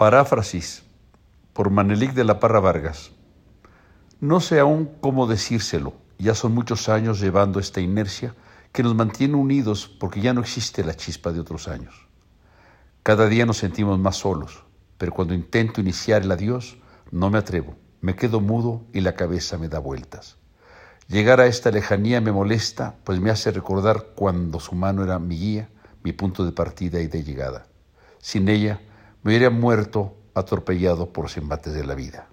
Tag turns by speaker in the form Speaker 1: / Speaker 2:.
Speaker 1: Paráfrasis por Manelik de la Parra Vargas. No sé aún cómo decírselo, ya son muchos años llevando esta inercia que nos mantiene unidos porque ya no existe la chispa de otros años. Cada día nos sentimos más solos, pero cuando intento iniciar el adiós, no me atrevo, me quedo mudo y la cabeza me da vueltas. Llegar a esta lejanía me molesta, pues me hace recordar cuando su mano era mi guía, mi punto de partida y de llegada. Sin ella, me hubiera muerto atropellado por los embates de la vida.